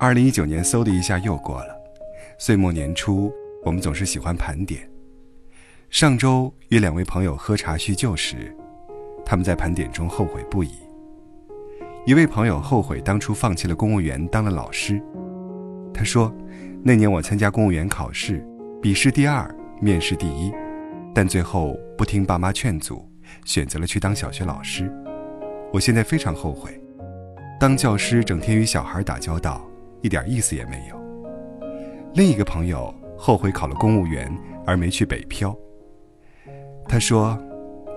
二零一九年嗖的一下又过了，岁末年初，我们总是喜欢盘点。上周与两位朋友喝茶叙旧时，他们在盘点中后悔不已。一位朋友后悔当初放弃了公务员，当了老师。他说：“那年我参加公务员考试，笔试第二，面试第一，但最后不听爸妈劝阻，选择了去当小学老师。我现在非常后悔，当教师整天与小孩打交道，一点意思也没有。”另一个朋友后悔考了公务员而没去北漂。他说：“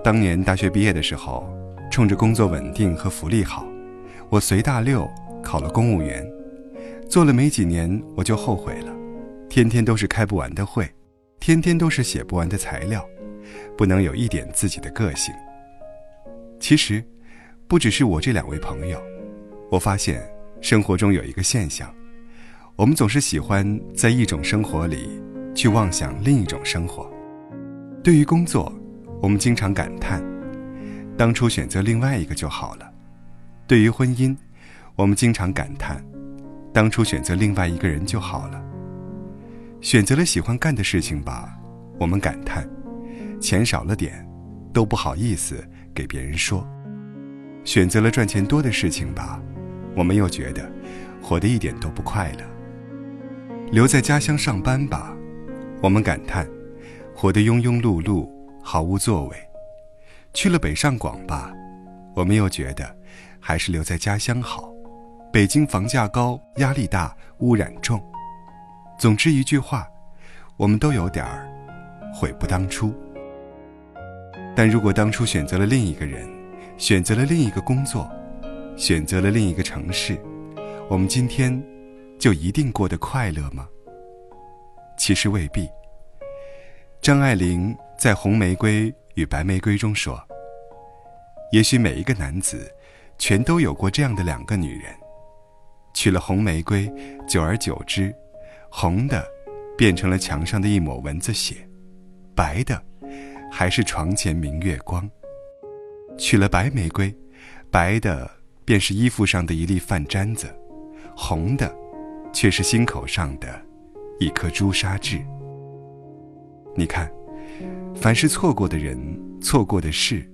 当年大学毕业的时候，冲着工作稳定和福利好，我随大溜考了公务员。做了没几年，我就后悔了。天天都是开不完的会，天天都是写不完的材料，不能有一点自己的个性。其实，不只是我这两位朋友，我发现生活中有一个现象，我们总是喜欢在一种生活里去妄想另一种生活。对于工作。”我们经常感叹，当初选择另外一个就好了；对于婚姻，我们经常感叹，当初选择另外一个人就好了。选择了喜欢干的事情吧，我们感叹，钱少了点，都不好意思给别人说；选择了赚钱多的事情吧，我们又觉得，活得一点都不快乐。留在家乡上班吧，我们感叹，活得庸庸碌碌。毫无作为，去了北上广吧，我们又觉得还是留在家乡好。北京房价高，压力大，污染重。总之一句话，我们都有点儿悔不当初。但如果当初选择了另一个人，选择了另一个工作，选择了另一个城市，我们今天就一定过得快乐吗？其实未必。张爱玲。在《红玫瑰与白玫瑰》中说：“也许每一个男子，全都有过这样的两个女人，娶了红玫瑰，久而久之，红的变成了墙上的一抹蚊子血，白的还是床前明月光；娶了白玫瑰，白的便是衣服上的一粒饭粘子，红的却是心口上的一颗朱砂痣。你看。”凡是错过的人、错过的事，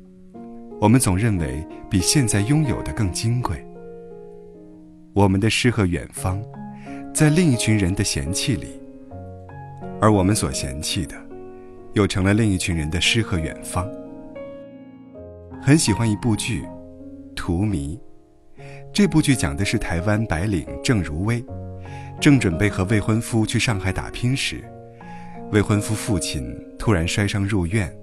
我们总认为比现在拥有的更金贵。我们的诗和远方，在另一群人的嫌弃里，而我们所嫌弃的，又成了另一群人的诗和远方。很喜欢一部剧《荼蘼》，这部剧讲的是台湾白领郑如薇，正准备和未婚夫去上海打拼时。未婚夫父亲突然摔伤入院，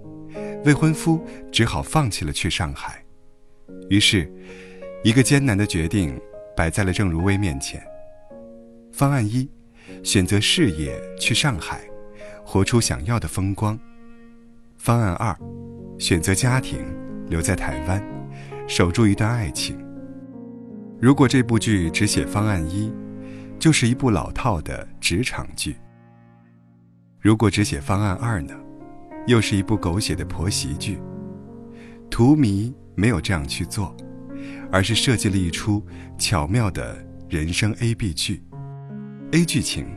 未婚夫只好放弃了去上海。于是，一个艰难的决定摆在了郑如薇面前。方案一：选择事业去上海，活出想要的风光；方案二：选择家庭留在台湾，守住一段爱情。如果这部剧只写方案一，就是一部老套的职场剧。如果只写方案二呢，又是一部狗血的婆媳剧。荼蘼没有这样去做，而是设计了一出巧妙的人生 A B 剧。A 剧情：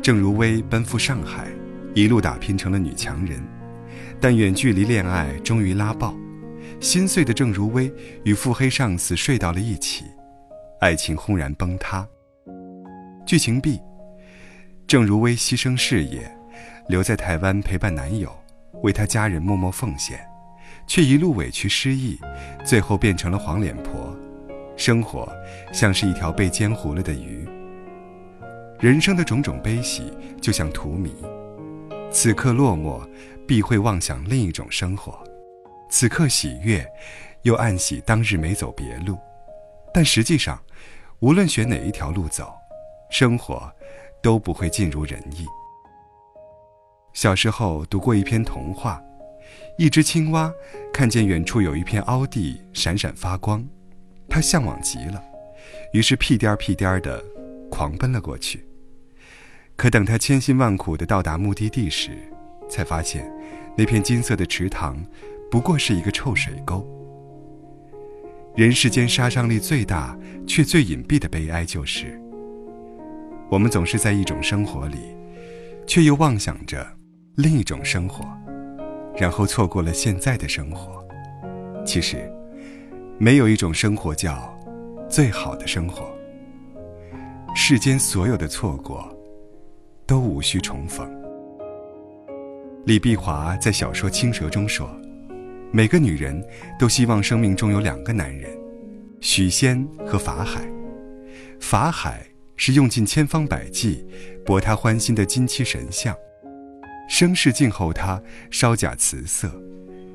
郑如薇奔赴上海，一路打拼成了女强人，但远距离恋爱终于拉爆，心碎的郑如薇与腹黑上司睡到了一起，爱情轰然崩塌。剧情 B：郑如薇牺牲事业。留在台湾陪伴男友，为他家人默默奉献，却一路委屈失意，最后变成了黄脸婆，生活像是一条被煎糊了的鱼。人生的种种悲喜，就像荼蘼，此刻落寞，必会妄想另一种生活；此刻喜悦，又暗喜当日没走别路。但实际上，无论选哪一条路走，生活都不会尽如人意。小时候读过一篇童话，一只青蛙看见远处有一片凹地闪闪发光，它向往极了，于是屁颠儿屁颠儿的狂奔了过去。可等它千辛万苦的到达目的地时，才发现那片金色的池塘不过是一个臭水沟。人世间杀伤力最大却最隐蔽的悲哀就是，我们总是在一种生活里，却又妄想着另一种生活，然后错过了现在的生活。其实，没有一种生活叫最好的生活。世间所有的错过，都无需重逢。李碧华在小说《青蛇》中说：“每个女人都希望生命中有两个男人，许仙和法海。法海。”是用尽千方百计博她欢心的金漆神像，生世静候他稍假辞色，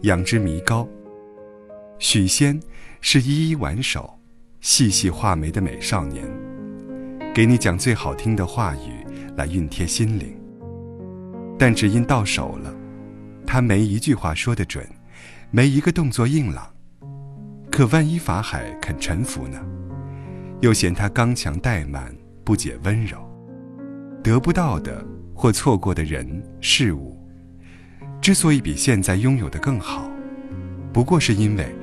养之弥高。许仙是一一挽手，细细画眉的美少年，给你讲最好听的话语来熨贴心灵。但只因到手了，他没一句话说得准，没一个动作硬朗。可万一法海肯臣服呢？又嫌他刚强怠慢。不解温柔，得不到的或错过的人事物，之所以比现在拥有的更好，不过是因为，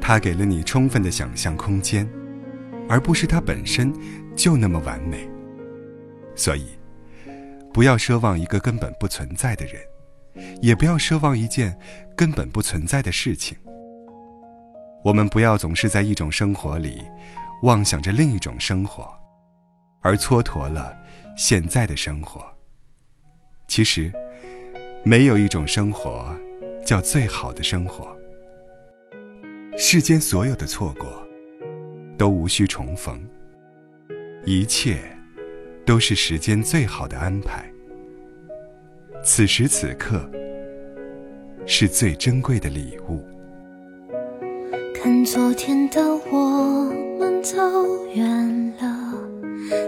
它给了你充分的想象空间，而不是它本身就那么完美。所以，不要奢望一个根本不存在的人，也不要奢望一件根本不存在的事情。我们不要总是在一种生活里，妄想着另一种生活。而蹉跎了现在的生活。其实，没有一种生活叫最好的生活。世间所有的错过，都无需重逢。一切，都是时间最好的安排。此时此刻，是最珍贵的礼物。看昨天的我们走远了。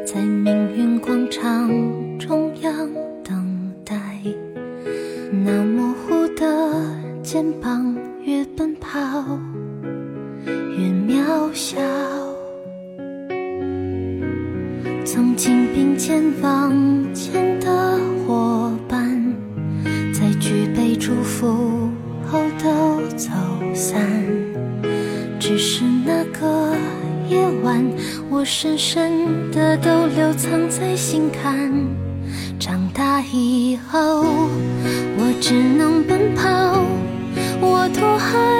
在命运广场中央等待，那模糊的肩膀越奔跑越渺小。曾经并肩往前的伙，祝福后都走散，只是那个。夜晚，我深深的都留藏在心坎。长大以后，我只能奔跑。我多害